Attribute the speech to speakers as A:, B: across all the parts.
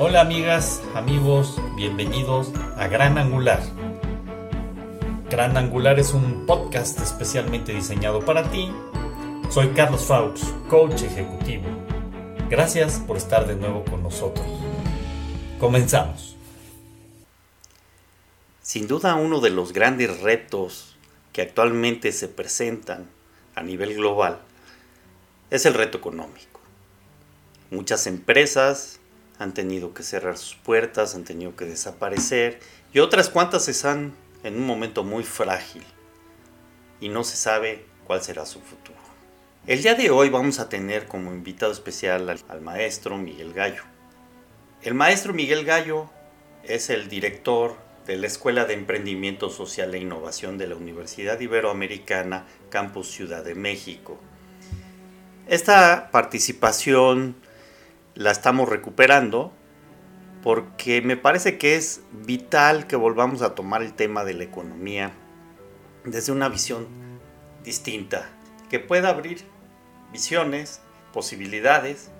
A: Hola amigas, amigos, bienvenidos a Gran Angular. Gran Angular es un podcast especialmente diseñado para ti. Soy Carlos Faux, coach ejecutivo. Gracias por estar de nuevo con nosotros. Comenzamos.
B: Sin duda uno de los grandes retos que actualmente se presentan a nivel global es el reto económico. Muchas empresas han tenido que cerrar sus puertas, han tenido que desaparecer y otras cuantas están en un momento muy frágil y no se sabe cuál será su futuro. El día de hoy vamos a tener como invitado especial al, maestro Miguel Gallo. El maestro Miguel Gallo es el director de la Escuela de Emprendimiento Social e Innovación de la Universidad Iberoamericana Campus Ciudad de México. Esta participación la estamos recuperando porque me parece que es vital que volvamos a tomar el tema de la economía desde una visión distinta, que pueda abrir visiones, posibilidades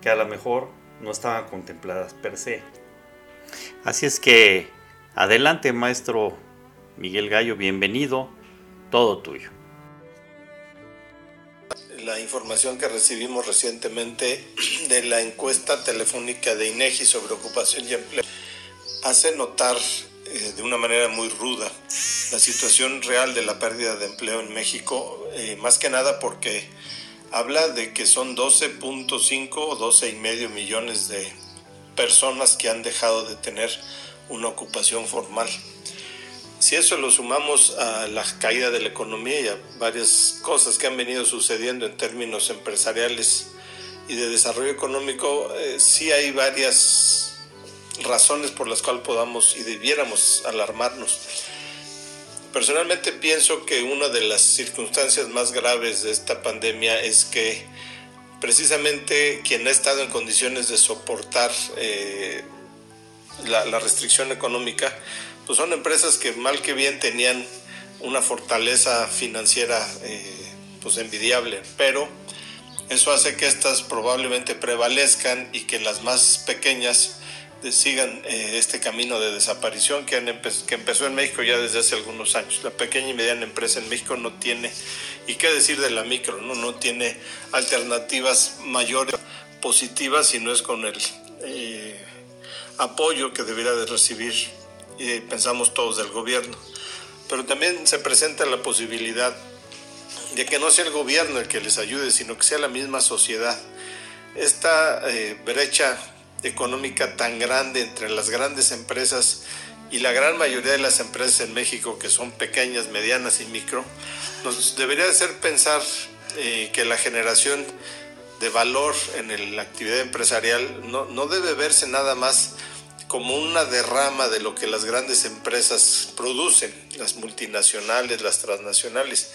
B: que a lo mejor no estaban contempladas per se. Así es que adelante maestro Miguel Gallo, bienvenido, todo tuyo
C: la información que recibimos recientemente de la encuesta telefónica de INEGI sobre ocupación y empleo hace notar eh, de una manera muy ruda la situación real de la pérdida de empleo en México, eh, más que nada porque habla de que son 12.5 o 12 y medio millones de personas que han dejado de tener una ocupación formal. Si eso lo sumamos a la caída de la economía y a varias cosas que han venido sucediendo en términos empresariales y de desarrollo económico, eh, sí hay varias razones por las cuales podamos y debiéramos alarmarnos. Personalmente pienso que una de las circunstancias más graves de esta pandemia es que precisamente quien ha estado en condiciones de soportar eh, la, la restricción económica, pues son empresas que mal que bien tenían una fortaleza financiera eh, pues envidiable, pero eso hace que estas probablemente prevalezcan y que las más pequeñas sigan eh, este camino de desaparición que, que empezó en México ya desde hace algunos años. La pequeña y mediana empresa en México no tiene, y qué decir de la micro, no, no tiene alternativas mayores positivas si no es con el eh, apoyo que debiera de recibir y pensamos todos del gobierno. Pero también se presenta la posibilidad de que no sea el gobierno el que les ayude, sino que sea la misma sociedad. Esta eh, brecha económica tan grande entre las grandes empresas y la gran mayoría de las empresas en México, que son pequeñas, medianas y micro, nos debería hacer pensar eh, que la generación de valor en la actividad empresarial no, no debe verse nada más como una derrama de lo que las grandes empresas producen, las multinacionales, las transnacionales,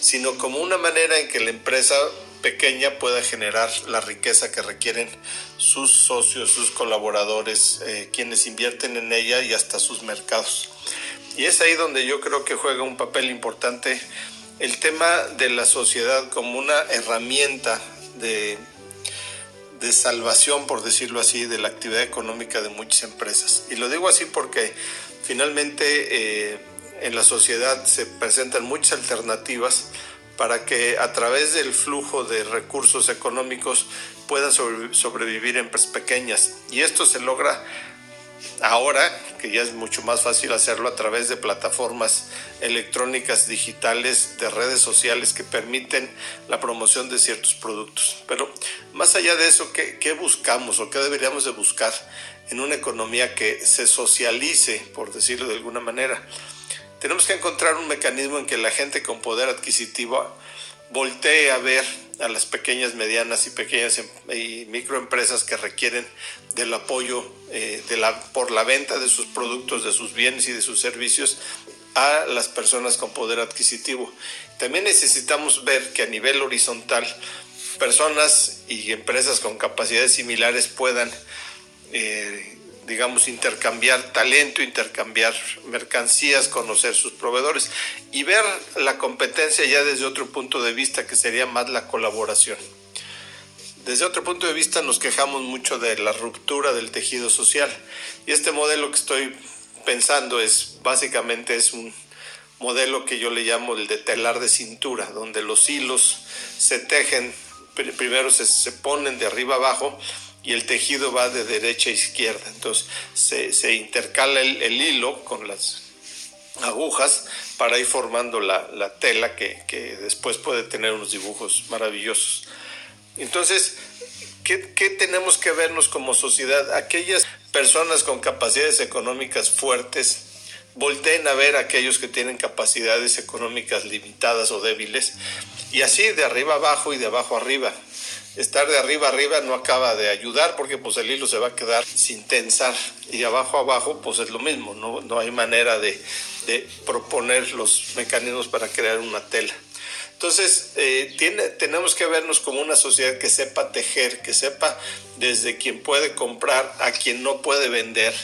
C: sino como una manera en que la empresa pequeña pueda generar la riqueza que requieren sus socios, sus colaboradores, eh, quienes invierten en ella y hasta sus mercados. Y es ahí donde yo creo que juega un papel importante el tema de la sociedad como una herramienta de de salvación, por decirlo así, de la actividad económica de muchas empresas. Y lo digo así porque finalmente eh, en la sociedad se presentan muchas alternativas para que a través del flujo de recursos económicos puedan sobrevivir empresas pequeñas. Y esto se logra ahora, que ya es mucho más fácil hacerlo a través de plataformas electrónicas digitales, de redes sociales que permiten la promoción de ciertos productos. Pero más allá de eso, ¿qué, buscamos o qué deberíamos de buscar en una economía que se socialice, por decirlo de alguna manera? Tenemos que encontrar un mecanismo en que la gente con poder adquisitivo voltee a ver a las pequeñas, medianas y pequeñas em, y microempresas que requieren del apoyo eh, de la, por la venta de sus productos, de sus bienes y de sus servicios a las personas con poder adquisitivo. También necesitamos ver que a nivel horizontal personas y empresas con capacidades similares puedan eh, digamos, intercambiar talento, intercambiar mercancías, conocer sus proveedores y ver la competencia ya desde otro punto de vista que sería más la colaboración. Desde otro punto de vista nos quejamos mucho de la ruptura del tejido social y este modelo que estoy pensando es básicamente es un modelo que yo le llamo el de telar de cintura, donde los hilos se tejen, primero se, se ponen de arriba abajo y el tejido va de derecha a izquierda. Entonces se, intercala el, hilo con las agujas para ir formando la, la tela que, que, después puede tener unos dibujos maravillosos. Entonces, ¿qué, ¿qué tenemos que vernos como sociedad? Aquellas personas con capacidades económicas fuertes, volteen a ver a aquellos que tienen capacidades económicas limitadas o débiles y así de arriba abajo y de abajo arriba. Estar de arriba arriba no acaba de ayudar porque pues el hilo se va a quedar sin tensar y abajo abajo pues es lo mismo, no, no hay manera de, de proponer los mecanismos para crear una tela. Entonces, eh, tiene, tenemos que vernos como una sociedad que sepa tejer, que sepa desde quien puede comprar a quien no puede vender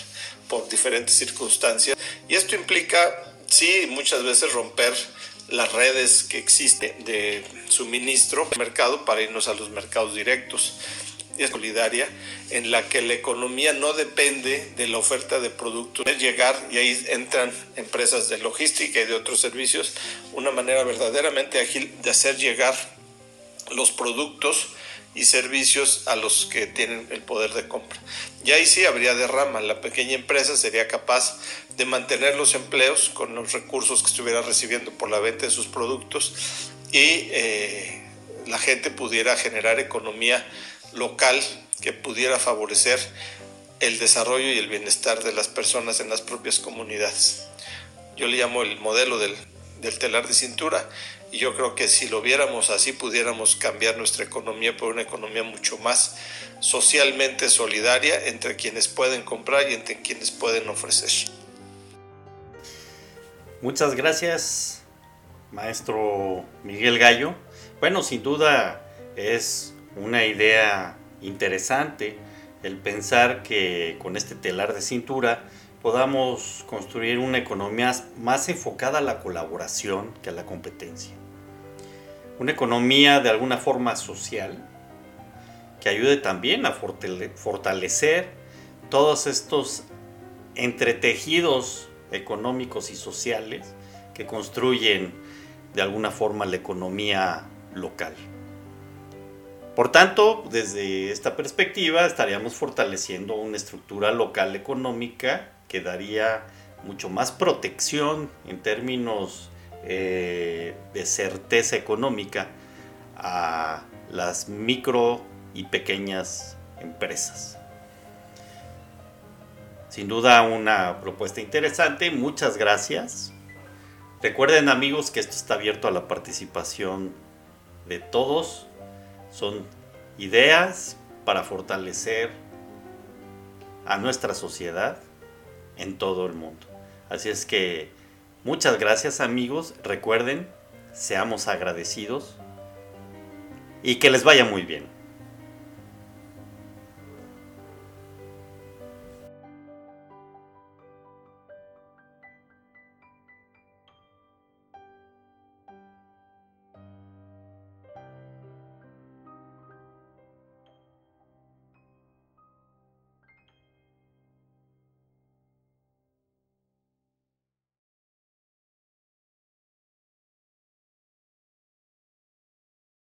C: por diferentes circunstancias. Y esto implica, sí, muchas veces romper las redes que existen de suministro mercado para irnos a los mercados directos. Es solidaria en la que la economía no depende de la oferta de productos, llegar y ahí entran empresas de logística y de otros servicios, una manera verdaderamente ágil de hacer llegar los productos y servicios a los que tienen el poder de compra. Y ahí sí habría derrama, la pequeña empresa sería capaz de mantener los empleos con los recursos que estuviera recibiendo por la venta de sus productos y eh, la gente pudiera generar economía local que pudiera favorecer el desarrollo y el bienestar de las personas en las propias comunidades. Yo le llamo el modelo del, del telar de cintura y yo creo que si lo viéramos así pudiéramos cambiar nuestra economía por una economía mucho más socialmente solidaria entre quienes pueden comprar y entre quienes pueden ofrecer.
B: Muchas gracias, maestro Miguel Gallo. Bueno, sin duda es una idea interesante el pensar que con este telar de cintura podamos construir una economía más enfocada a la colaboración que a la competencia. Una economía de alguna forma social que ayude también a fortalecer todos estos entretejidos económicos y sociales que construyen de alguna forma la economía local. Por tanto, desde esta perspectiva estaríamos fortaleciendo una estructura local económica que daría mucho más protección en términos eh, de certeza económica a las micro y pequeñas empresas. Sin duda una propuesta interesante, muchas gracias. Recuerden amigos que esto está abierto a la participación de todos son ideas para fortalecer a nuestra sociedad en todo el mundo. Así es que muchas gracias amigos. Recuerden, seamos agradecidos y que les vaya muy bien.